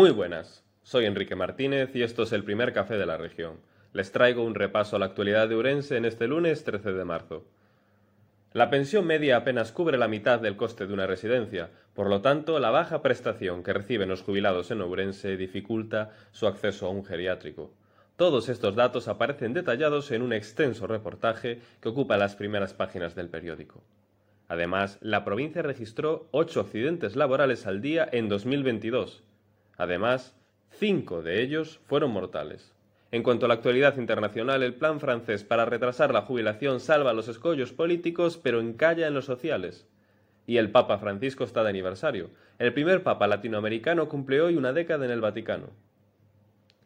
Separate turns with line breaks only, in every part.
Muy buenas, soy Enrique Martínez y esto es el primer café de la región. Les traigo un repaso a la actualidad de Urense en este lunes 13 de marzo. La pensión media apenas cubre la mitad del coste de una residencia, por lo tanto, la baja prestación que reciben los jubilados en Ourense dificulta su acceso a un geriátrico. Todos estos datos aparecen detallados en un extenso reportaje que ocupa las primeras páginas del periódico. Además, la provincia registró ocho accidentes laborales al día en 2022, Además, cinco de ellos fueron mortales. En cuanto a la actualidad internacional, el plan francés para retrasar la jubilación salva los escollos políticos, pero encalla en los sociales. Y el Papa Francisco está de aniversario. El primer Papa latinoamericano cumple hoy una década en el Vaticano.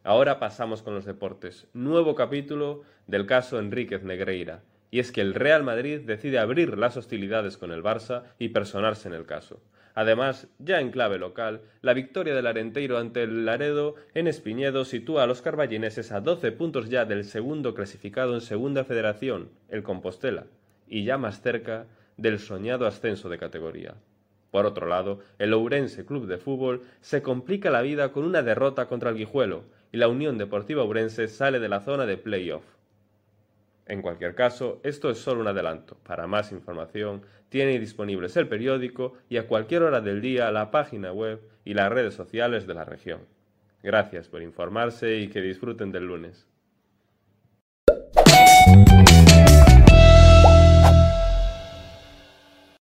Ahora pasamos con los deportes. Nuevo capítulo del caso Enríquez Negreira. Y es que el Real Madrid decide abrir las hostilidades con el Barça y personarse en el caso. Además, ya en clave local, la victoria del Arenteiro ante el Laredo en Espiñedo sitúa a los carballineses a 12 puntos ya del segundo clasificado en Segunda Federación, el Compostela, y ya más cerca del soñado ascenso de categoría. Por otro lado, el Ourense Club de Fútbol se complica la vida con una derrota contra el Guijuelo y la Unión Deportiva Ourense sale de la zona de playoff. En cualquier caso, esto es solo un adelanto. Para más información, tiene disponibles el periódico y a cualquier hora del día la página web y las redes sociales de la región. Gracias por informarse y que disfruten del lunes.